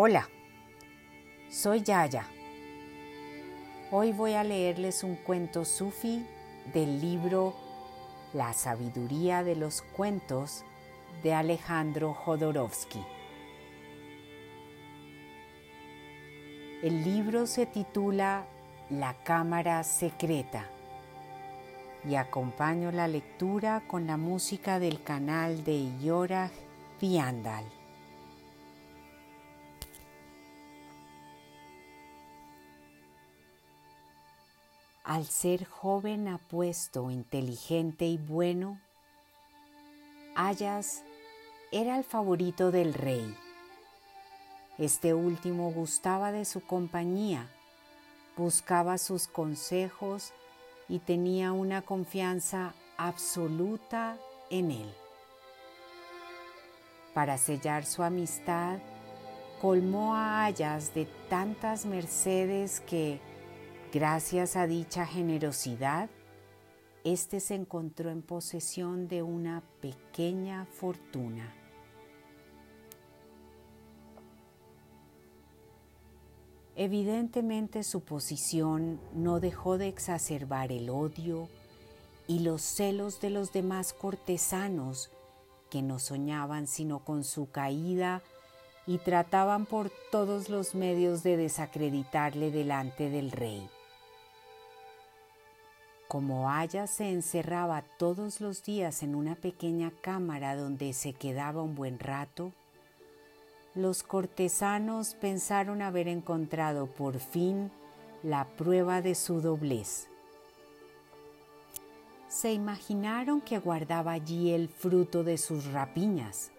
Hola, soy Yaya. Hoy voy a leerles un cuento sufi del libro La sabiduría de los cuentos de Alejandro Jodorowsky. El libro se titula La cámara secreta y acompaño la lectura con la música del canal de Yorah Viandal. Al ser joven, apuesto, inteligente y bueno, Ayas era el favorito del rey. Este último gustaba de su compañía, buscaba sus consejos y tenía una confianza absoluta en él. Para sellar su amistad, colmó a Ayas de tantas mercedes que, Gracias a dicha generosidad, éste se encontró en posesión de una pequeña fortuna. Evidentemente su posición no dejó de exacerbar el odio y los celos de los demás cortesanos que no soñaban sino con su caída y trataban por todos los medios de desacreditarle delante del rey. Como Aya se encerraba todos los días en una pequeña cámara donde se quedaba un buen rato, los cortesanos pensaron haber encontrado por fin la prueba de su doblez. Se imaginaron que guardaba allí el fruto de sus rapiñas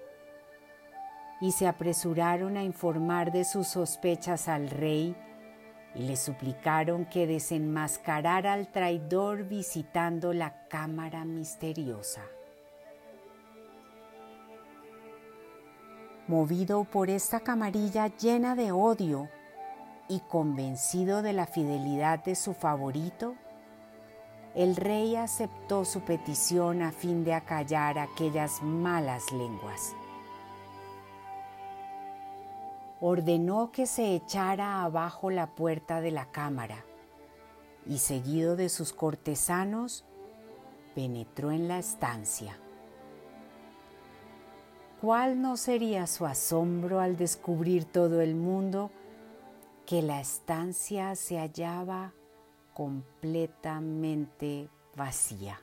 y se apresuraron a informar de sus sospechas al rey y le suplicaron que desenmascarara al traidor visitando la cámara misteriosa. Movido por esta camarilla llena de odio y convencido de la fidelidad de su favorito, el rey aceptó su petición a fin de acallar aquellas malas lenguas ordenó que se echara abajo la puerta de la cámara y seguido de sus cortesanos penetró en la estancia. ¿Cuál no sería su asombro al descubrir todo el mundo que la estancia se hallaba completamente vacía?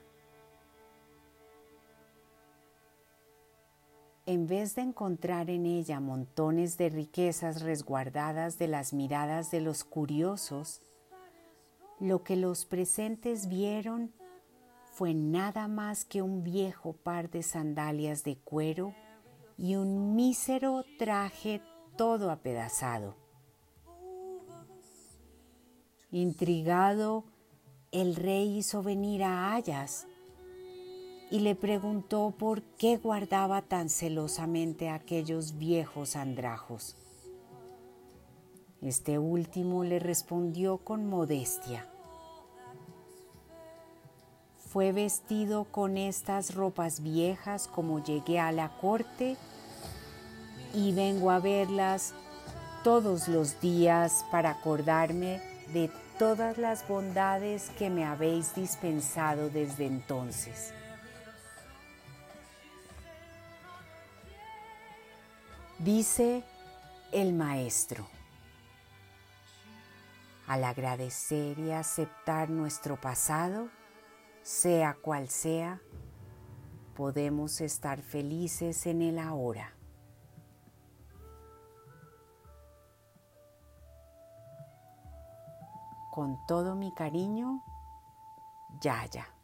En vez de encontrar en ella montones de riquezas resguardadas de las miradas de los curiosos, lo que los presentes vieron fue nada más que un viejo par de sandalias de cuero y un mísero traje todo apedazado. Intrigado, el rey hizo venir a Ayas, y le preguntó por qué guardaba tan celosamente aquellos viejos andrajos. Este último le respondió con modestia. Fue vestido con estas ropas viejas como llegué a la corte y vengo a verlas todos los días para acordarme de todas las bondades que me habéis dispensado desde entonces. Dice el maestro, al agradecer y aceptar nuestro pasado, sea cual sea, podemos estar felices en el ahora. Con todo mi cariño, Yaya.